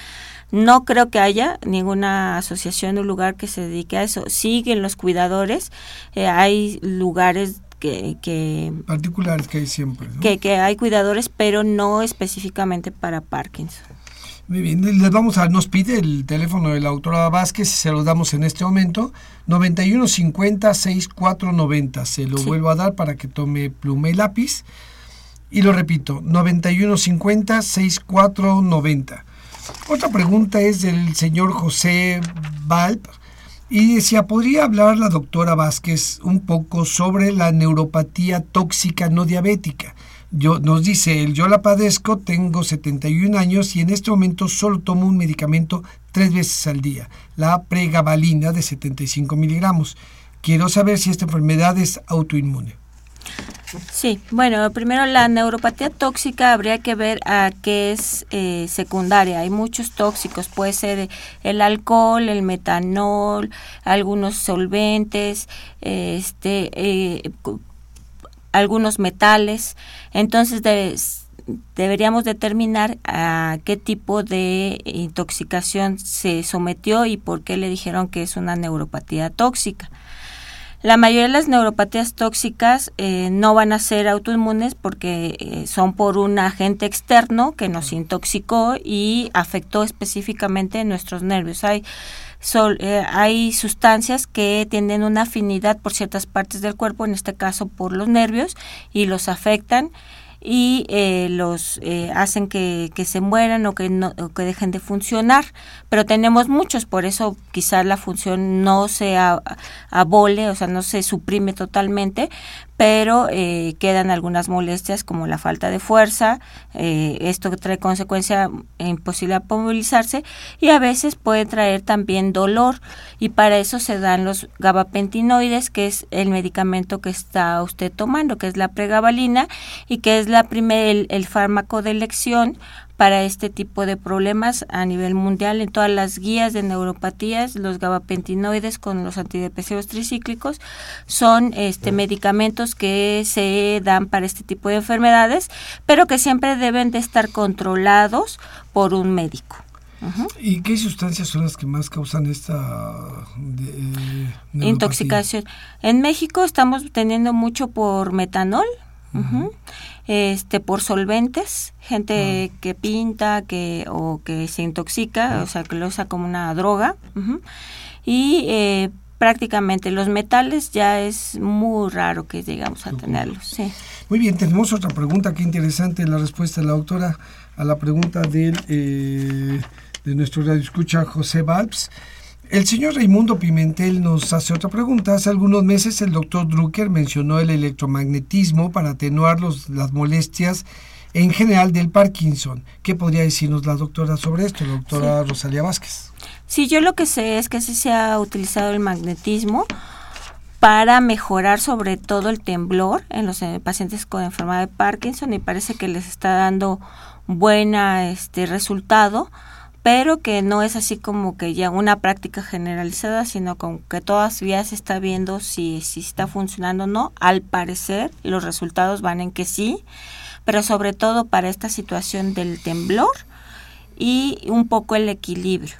no creo que haya ninguna asociación o lugar que se dedique a eso. Siguen los cuidadores, eh, hay lugares que, particulares que hay siempre que, hay cuidadores pero no específicamente para Parkinson muy bien, les vamos a, nos pide el teléfono de la autora Vázquez, se lo damos en este momento, 9150-6490. Se lo vuelvo a dar para que tome pluma y lápiz. Y lo repito, 9150-6490. Otra pregunta es del señor José Valp y decía, ¿podría hablar la doctora Vázquez un poco sobre la neuropatía tóxica no diabética? Yo, nos dice él, yo la padezco, tengo 71 años y en este momento solo tomo un medicamento tres veces al día, la pregabalina de 75 miligramos. Quiero saber si esta enfermedad es autoinmune. Sí, bueno, primero la neuropatía tóxica habría que ver a qué es eh, secundaria. Hay muchos tóxicos, puede ser el alcohol, el metanol, algunos solventes, este, eh, algunos metales. Entonces deberíamos determinar a qué tipo de intoxicación se sometió y por qué le dijeron que es una neuropatía tóxica. La mayoría de las neuropatías tóxicas eh, no van a ser autoinmunes porque eh, son por un agente externo que nos intoxicó y afectó específicamente nuestros nervios. Hay, eh, hay sustancias que tienen una afinidad por ciertas partes del cuerpo, en este caso por los nervios, y los afectan y eh, los eh, hacen que, que, se mueran o que, no, o que dejen de funcionar. Pero tenemos muchos, por eso quizás la función no se abole, o sea, no se suprime totalmente, pero eh, quedan algunas molestias como la falta de fuerza, eh, esto trae consecuencia imposible movilizarse y a veces puede traer también dolor y para eso se dan los gabapentinoides, que es el medicamento que está usted tomando, que es la pregabalina y que es la primer, el fármaco de elección para este tipo de problemas a nivel mundial. En todas las guías de neuropatías los gabapentinoides con los antidepresivos tricíclicos son este medicamentos que se dan para este tipo de enfermedades pero que siempre deben de estar controlados por un médico. ¿Y qué sustancias son las que más causan esta eh, intoxicación? En México estamos teniendo mucho por metanol, este por solventes, gente que pinta, que o que se intoxica, o sea, que lo usa como una droga. Y eh, prácticamente los metales ya es muy raro que llegamos a tenerlos. Sí. Muy bien, tenemos otra pregunta, qué interesante la respuesta de la autora a la pregunta del, eh, de nuestro radio escucha José Valps. El señor Raimundo Pimentel nos hace otra pregunta. Hace algunos meses el doctor Drucker mencionó el electromagnetismo para atenuar las molestias en general del Parkinson. ¿Qué podría decirnos la doctora sobre esto, doctora Rosalía Vázquez? Sí, yo lo que sé es que sí se ha utilizado el magnetismo para mejorar sobre todo el temblor en los eh, pacientes con enfermedad de Parkinson y parece que les está dando buena este resultado pero que no es así como que ya una práctica generalizada, sino con que todavía se está viendo si, si está funcionando o no. Al parecer, los resultados van en que sí, pero sobre todo para esta situación del temblor y un poco el equilibrio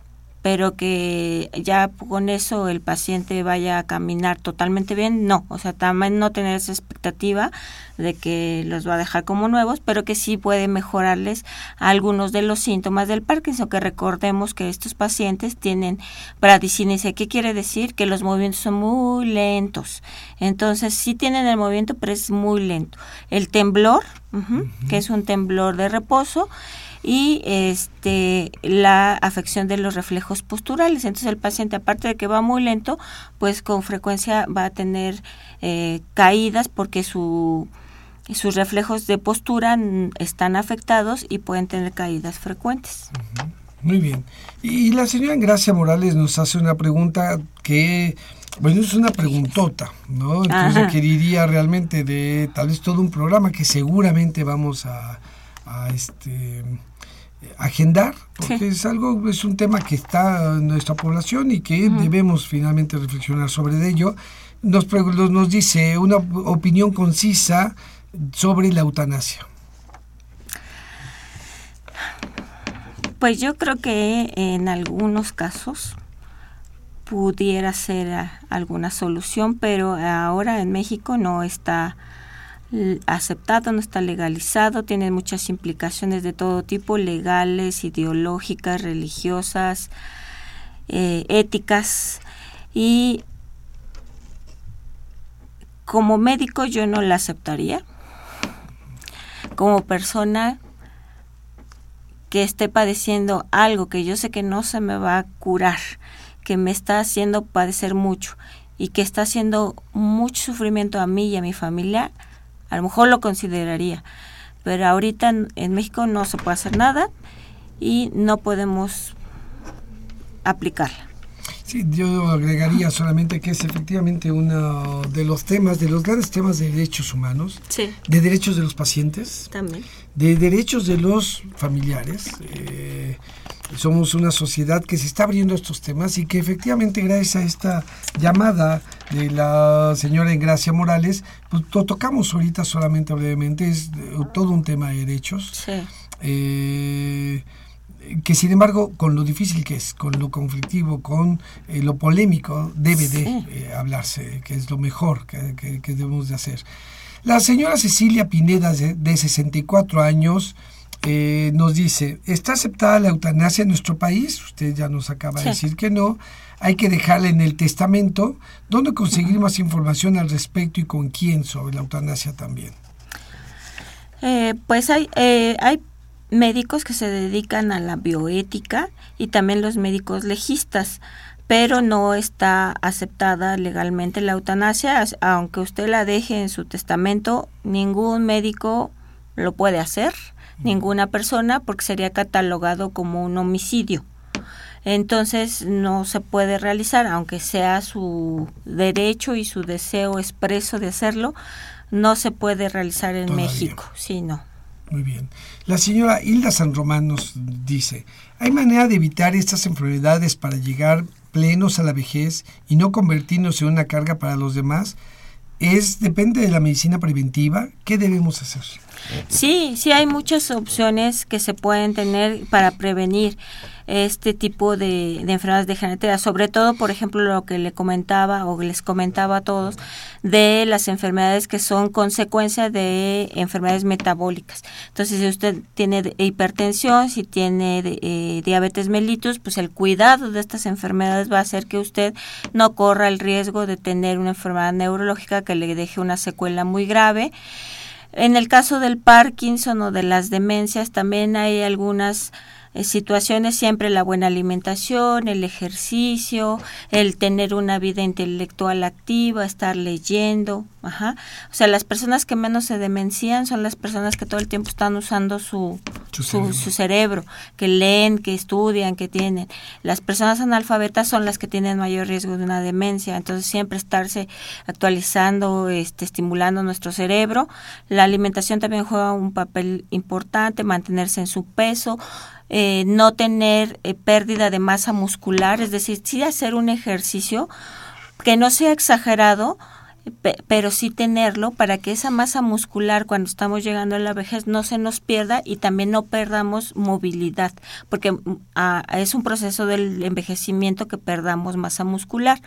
pero que ya con eso el paciente vaya a caminar totalmente bien, no, o sea, también no tener esa expectativa de que los va a dejar como nuevos, pero que sí puede mejorarles algunos de los síntomas del Parkinson, que recordemos que estos pacientes tienen bradicinesia. ¿Qué quiere decir? Que los movimientos son muy lentos. Entonces, sí tienen el movimiento, pero es muy lento. El temblor, que es un temblor de reposo, y este la afección de los reflejos posturales. Entonces el paciente, aparte de que va muy lento, pues con frecuencia va a tener eh, caídas porque su sus reflejos de postura están afectados y pueden tener caídas frecuentes. Muy bien. Y la señora Gracia Morales nos hace una pregunta que, bueno, es una preguntota, ¿no? Entonces requeriría realmente de tal vez todo un programa que seguramente vamos a, a este agendar, porque es algo, es un tema que está en nuestra población y que debemos finalmente reflexionar sobre ello. Nos, nos dice una opinión concisa sobre la eutanasia. Pues yo creo que en algunos casos pudiera ser alguna solución, pero ahora en México no está aceptado, no está legalizado, tiene muchas implicaciones de todo tipo, legales, ideológicas, religiosas, eh, éticas y como médico yo no la aceptaría. Como persona que esté padeciendo algo que yo sé que no se me va a curar, que me está haciendo padecer mucho y que está haciendo mucho sufrimiento a mí y a mi familia, a lo mejor lo consideraría, pero ahorita en, México no se puede hacer nada y no podemos aplicarla. Sí, yo agregaría solamente que es efectivamente uno de los temas, de los grandes temas de derechos humanos, de derechos de los pacientes, También. de derechos de los familiares. Eh, somos una sociedad que se está abriendo a estos temas y que efectivamente gracias a esta llamada de la señora Engracia Morales, pues lo tocamos ahorita solamente brevemente, es eh, todo un tema de derechos. Eh, que sin embargo, con lo difícil que es, con lo conflictivo, con eh, lo polémico, debe de hablarse, que es lo mejor que, debemos de hacer. La señora Cecilia Pineda, de, de 64 años, eh, nos dice, ¿está aceptada la eutanasia en nuestro país? Usted ya nos acaba de decir que no. Hay que dejarla en el testamento. ¿Dónde conseguir más información al respecto y con quién sobre la eutanasia también? Eh, pues hay, eh, hay médicos que se dedican a la bioética y también los médicos legistas, pero no está aceptada legalmente la eutanasia, aunque usted la deje en su testamento, ningún médico lo puede hacer ninguna persona porque sería catalogado como un homicidio. Entonces no se puede realizar, aunque sea su derecho y su deseo expreso de hacerlo, no se puede realizar en México, sí, no. Muy bien. La señora Hilda San Román nos dice, ¿hay manera de evitar estas enfermedades para llegar plenos a la vejez y no convertirnos en una carga para los demás? Es depende de la medicina preventiva. ¿Qué debemos hacer? Sí, sí hay muchas opciones que se pueden tener para prevenir este tipo de, enfermedades degenerativas, sobre todo, por ejemplo, lo que le comentaba o les comentaba a todos de las enfermedades que son consecuencia de enfermedades metabólicas. Entonces, si usted tiene hipertensión, si tiene eh, diabetes mellitus, pues el cuidado de estas enfermedades va a hacer que usted no corra el riesgo de tener una enfermedad neurológica que le deje una secuela muy grave. En el caso del Parkinson o de las demencias también hay algunas situaciones siempre la buena alimentación, el ejercicio, el tener una vida intelectual activa, estar leyendo, ajá. O sea, las personas que menos se demencian son las personas que todo el tiempo están usando su, su, cerebro. que leen, que estudian, que tienen. Las personas analfabetas son las que tienen mayor riesgo de una demencia, entonces siempre estarse actualizando, este, estimulando nuestro cerebro. La alimentación también juega un papel importante, mantenerse en su peso, eh, no tener eh, pérdida de masa muscular, es decir, sí hacer un ejercicio que no sea exagerado, pero sí tenerlo para que esa masa muscular cuando estamos llegando a la vejez no se nos pierda y también no perdamos movilidad, porque mm, es un proceso del envejecimiento que perdamos masa muscular,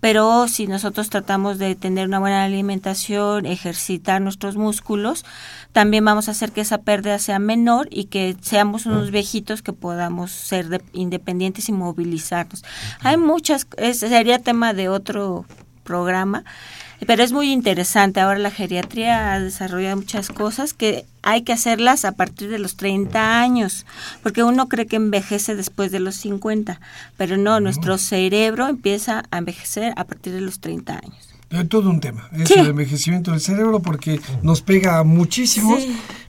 pero si nosotros tratamos de tener una buena alimentación, ejercitar nuestros músculos, también vamos a hacer que esa pérdida sea menor y que seamos unos viejitos que podamos ser independientes y movilizarnos. Hay muchas, ese sería tema de otro programa, pero es muy interesante. Ahora la geriatría ha desarrollado muchas cosas que hay que hacerlas a partir de los 30 años, porque uno cree que envejece después de los 50, pero no, nuestro cerebro empieza a envejecer a partir de los 30 años. Es todo un tema, es el envejecimiento del cerebro porque nos pega muchísimo,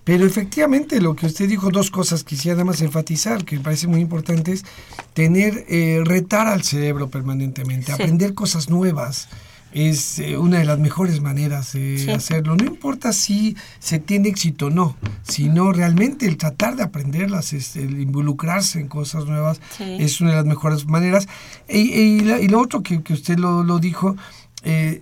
pero efectivamente lo que usted dijo, dos cosas quisiera además enfatizar, que me parece muy importante, es tener, eh, retar al cerebro permanentemente, aprender cosas nuevas, es eh, una de las mejores maneras de hacerlo. No importa si se tiene éxito o no, sino realmente el tratar de aprenderlas, el involucrarse en cosas nuevas es una de las mejores maneras. Y, lo otro que, usted lo, lo dijo, eh,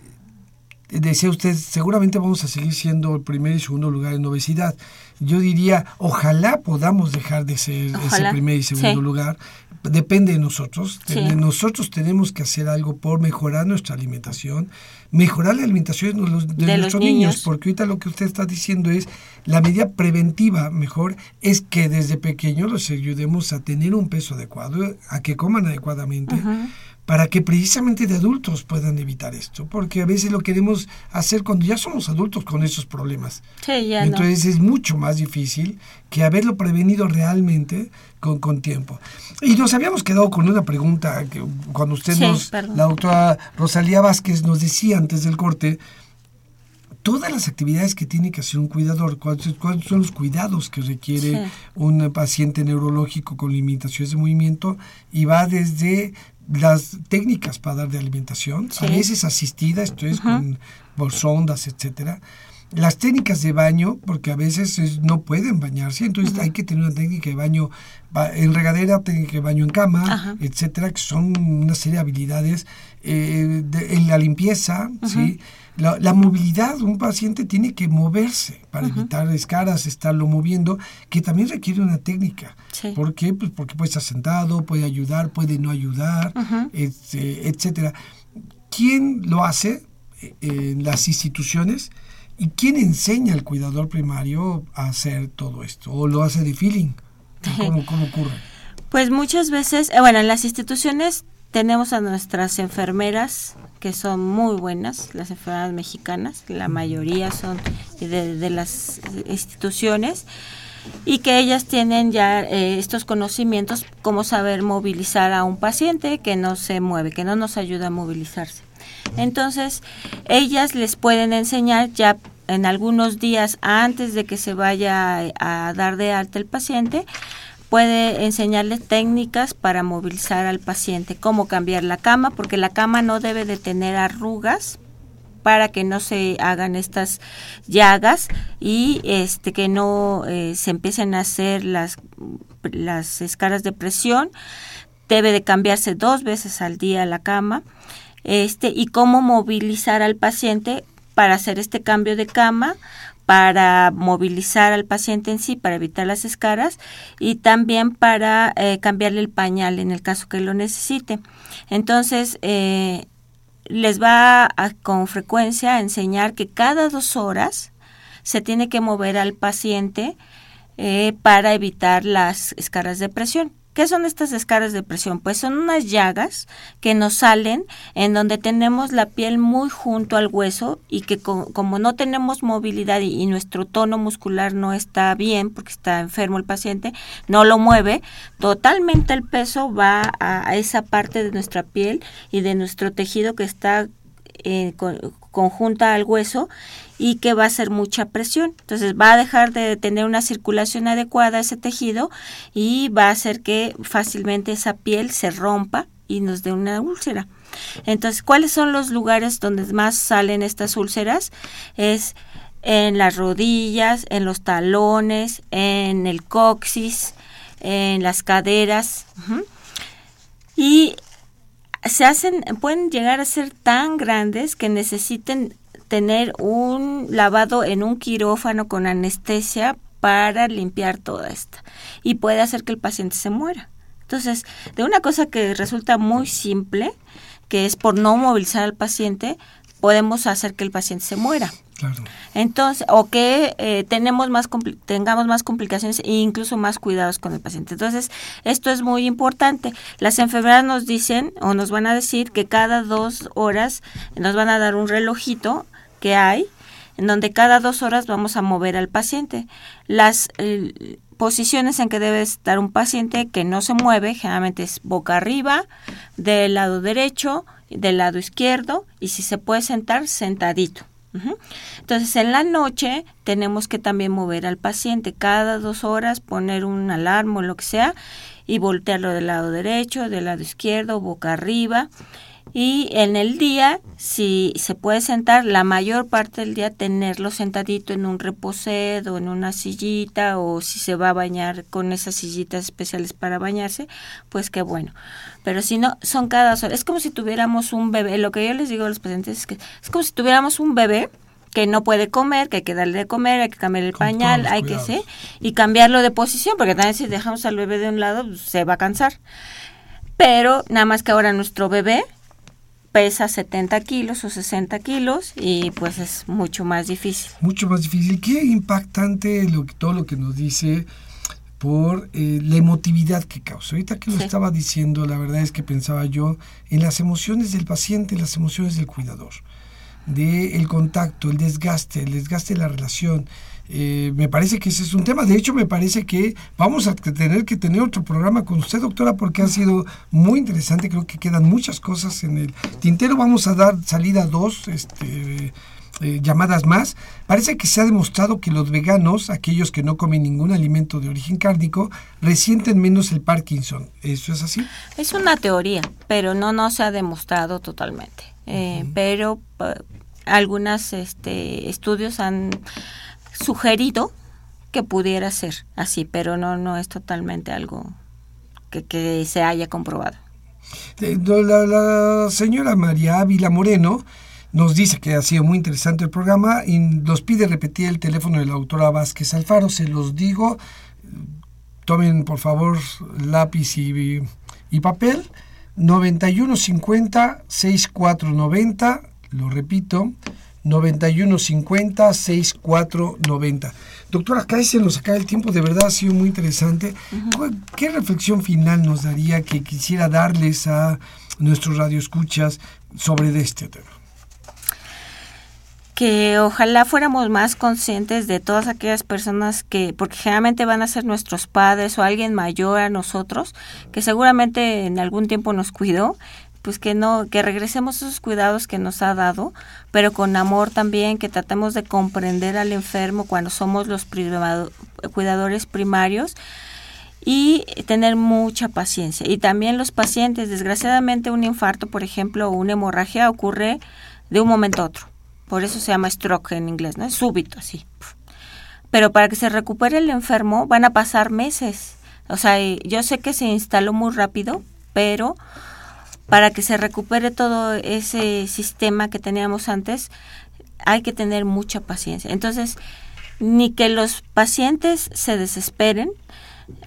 decía usted, seguramente vamos a seguir siendo el primer y segundo lugar en obesidad. Yo diría, ojalá podamos dejar de ser ese primer y segundo lugar. Depende de nosotros. Nosotros tenemos que hacer algo por mejorar nuestra alimentación, mejorar la alimentación de, los, de, nuestros niños. porque ahorita lo que usted está diciendo es, la medida preventiva mejor es que desde pequeños los ayudemos a tener un peso adecuado, a que coman adecuadamente para que precisamente de adultos puedan evitar esto, porque a veces lo queremos hacer cuando ya somos adultos con esos problemas. Sí, ya Entonces es mucho más difícil que haberlo prevenido realmente con, con tiempo. Y nos habíamos quedado con una pregunta que cuando usted nos, la doctora Rosalía Vázquez nos decía antes del corte, todas las actividades que tiene que hacer un cuidador, cuáles, son los cuidados que requiere un paciente neurológico con limitaciones de movimiento y va desde las técnicas para dar de alimentación, a veces asistida, esto es con, por sondas, etcétera. Las técnicas de baño, porque a veces no pueden bañarse, entonces hay que tener una técnica de baño en regadera, técnica de baño en cama, etcétera, que son una serie de habilidades. Eh, en la limpieza, ¿sí? La, movilidad, un paciente tiene que moverse para evitar escaras, estarlo moviendo, que también requiere una técnica. ¿Por qué? Pues porque puede estar sentado, puede ayudar, puede no ayudar, este, etcétera. ¿Quién lo hace eh, en las instituciones? ¿Y quién enseña al cuidador primario a hacer todo esto? ¿O lo hace de feeling? ¿Cómo, cómo ocurre? Pues muchas veces, eh, bueno, en las instituciones tenemos a nuestras enfermeras que son muy buenas, las enfermeras mexicanas, la mayoría son de, las instituciones y que ellas tienen ya eh, estos conocimientos como saber movilizar a un paciente que no se mueve, que no nos ayuda a movilizarse. Entonces, ellas les pueden enseñar ya en algunos días antes de que se vaya a dar de alta el paciente, puede enseñarle técnicas para movilizar al paciente, cómo cambiar la cama, porque la cama no debe de tener arrugas para que no se hagan estas llagas y este que no eh, se empiecen a hacer las las escalas de presión. Debe de cambiarse dos veces al día la cama este y cómo movilizar al paciente para hacer este cambio de cama para movilizar al paciente en sí, para evitar las escaras y también para eh, cambiarle el pañal en el caso que lo necesite. Entonces, eh, les va con frecuencia a enseñar que cada dos horas se tiene que mover al paciente eh, para evitar las escaras de presión. ¿Qué son estas escaras de presión? Pues son unas llagas que nos salen en donde tenemos la piel muy junto al hueso y que como no tenemos movilidad y, nuestro tono muscular no está bien porque está enfermo el paciente, no lo mueve, totalmente el peso va a, esa parte de nuestra piel y de nuestro tejido que está eh, conjunta al hueso y que va a ser mucha presión. Entonces va a dejar de tener una circulación adecuada ese tejido y va a hacer que fácilmente esa piel se rompa y nos dé una úlcera. Entonces, ¿cuáles son los lugares donde más salen estas úlceras? Es en las rodillas, en los talones, en el coxis, en las caderas. Y se hacen, pueden llegar a ser tan grandes que necesiten tener un lavado en un quirófano con anestesia para limpiar toda esta y puede hacer que el paciente se muera. Entonces, de una cosa que resulta muy simple, que es por no movilizar al paciente, podemos hacer que el paciente se muera. Entonces, o que eh, tenemos más tengamos más complicaciones e incluso más cuidados con el paciente. Entonces, esto es muy importante. Las enfermeras nos dicen o nos van a decir que cada dos horas nos van a dar un relojito que hay en donde cada dos horas vamos a mover al paciente. Las eh, posiciones en que debe estar un paciente que no se mueve, generalmente es boca arriba, del lado derecho, del lado izquierdo, y si se puede sentar, sentadito. Entonces, en la noche tenemos que también mover al paciente cada dos horas, poner un alarma o lo que sea, y voltearlo del lado derecho, del lado izquierdo, boca arriba. Y en el día, si se puede sentar, la mayor parte del día tenerlo sentadito en un reposedo, en una sillita, o si se va a bañar con esas sillitas especiales para bañarse, pues qué bueno. Pero si no, son cada dos horas. Es como si tuviéramos un bebé. Lo que yo les digo a los pacientes es que es como si tuviéramos un bebé que no puede comer, que hay que darle de comer, hay que cambiar el pañal, hay que sí, y cambiarlo de posición, porque también si dejamos al bebé de un lado, pues, se va a cansar. Pero nada más que ahora nuestro bebé pesa 70 kilos o 60 kilos y pues es mucho más difícil. Mucho más difícil. Qué impactante lo, todo lo que nos dice por eh, la emotividad que causa. Ahorita que lo estaba diciendo, la verdad es que pensaba yo en las emociones del paciente, las emociones del cuidador, de el contacto, el desgaste, el desgaste de la relación, eh, me parece que ese es un tema. De hecho, me parece que vamos a tener que tener otro programa con usted, doctora, porque ha sido muy interesante. Creo que quedan muchas cosas en el tintero. Vamos a dar salida a dos este, eh, llamadas más. Parece que se ha demostrado que los veganos, aquellos que no comen ningún alimento de origen cárnico, resienten menos el Parkinson. ¿Eso es así? Es una teoría, pero no, no se ha demostrado totalmente. Eh, pero algunos este, estudios han sugerido que pudiera ser así, pero no, no es totalmente algo que, se haya comprobado. La, señora María Ávila Moreno nos dice que ha sido muy interesante el programa y nos pide repetir el teléfono de la autora Vázquez Alfaro. Se los digo, tomen por favor lápiz y, y papel. 9150 6490, lo repito, 9150 6490. Doctora, acá se nos acaba el tiempo, de verdad ha sido muy interesante. ¿Qué reflexión final nos daría que quisiera darles a nuestros radioescuchas sobre este tema? que ojalá fuéramos más conscientes de todas aquellas personas que, porque generalmente van a ser nuestros padres o alguien mayor a nosotros, que seguramente en algún tiempo nos cuidó, pues que no, que regresemos esos cuidados que nos ha dado, pero con amor también, que tratemos de comprender al enfermo cuando somos los cuidadores primarios y tener mucha paciencia. Y también los pacientes, desgraciadamente un infarto, por ejemplo, o una hemorragia ocurre de un momento a otro. Por eso se llama stroke en inglés, ¿no? Es súbito, así. Pero para que se recupere el enfermo van a pasar meses. O sea, yo sé que se instaló muy rápido, pero para que se recupere todo ese sistema que teníamos antes, hay que tener mucha paciencia. Entonces, ni que los pacientes se desesperen,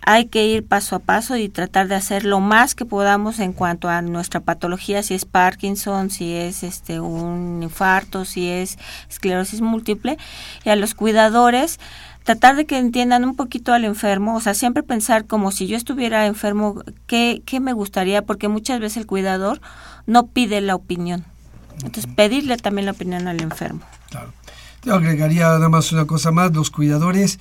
hay que ir paso a paso y tratar de hacer lo más que podamos en cuanto a nuestra patología, si es Parkinson, si es este un infarto, si es esclerosis múltiple, y a los cuidadores tratar de que entiendan un poquito al enfermo, o sea, siempre pensar como si yo estuviera enfermo, ¿qué, qué me gustaría? Porque muchas veces el cuidador no pide la opinión. Entonces, pedirle también la opinión al enfermo. Claro. Yo agregaría nada más una cosa más, los cuidadores,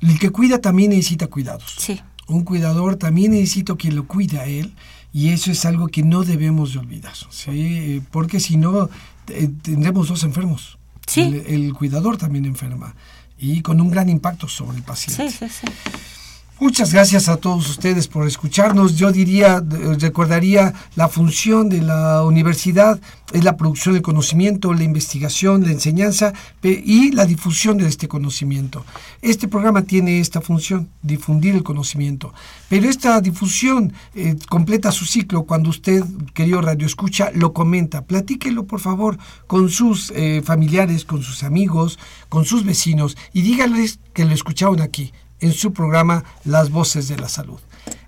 el que cuida también necesita cuidados. Sí. Un cuidador también necesita quien lo cuide a él y eso es algo que no debemos de olvidar, ¿sí? Porque si no, eh, tendremos dos enfermos. Sí. el cuidador también enferma y con un gran impacto sobre el paciente. Muchas gracias a todos ustedes por escucharnos. Yo diría, recordaría la función de la universidad es la producción del conocimiento, la investigación, la enseñanza y la difusión de este conocimiento. Este programa tiene esta función, difundir el conocimiento. Pero esta difusión eh, completa su ciclo cuando usted, querido Radio Escucha, lo comenta. Platíquelo, por favor, con sus eh, familiares, con sus amigos, con sus vecinos y díganles que lo escucharon aquí en su programa Las Voces de la Salud.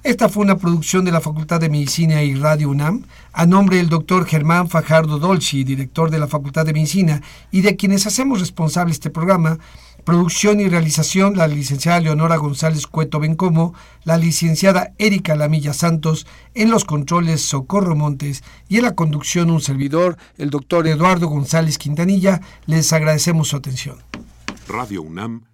Esta fue una producción de la Facultad de Medicina y Radio UNAM, a nombre del doctor Germán Fajardo Dolci, director de la Facultad de Medicina, y de quienes hacemos responsable este programa, producción y realización la licenciada Leonora González Cueto Bencomo, la licenciada Erika Lamilla Santos, en los controles Socorro Montes y en la conducción un servidor, el doctor Eduardo González Quintanilla, les agradecemos su atención. Radio UNAM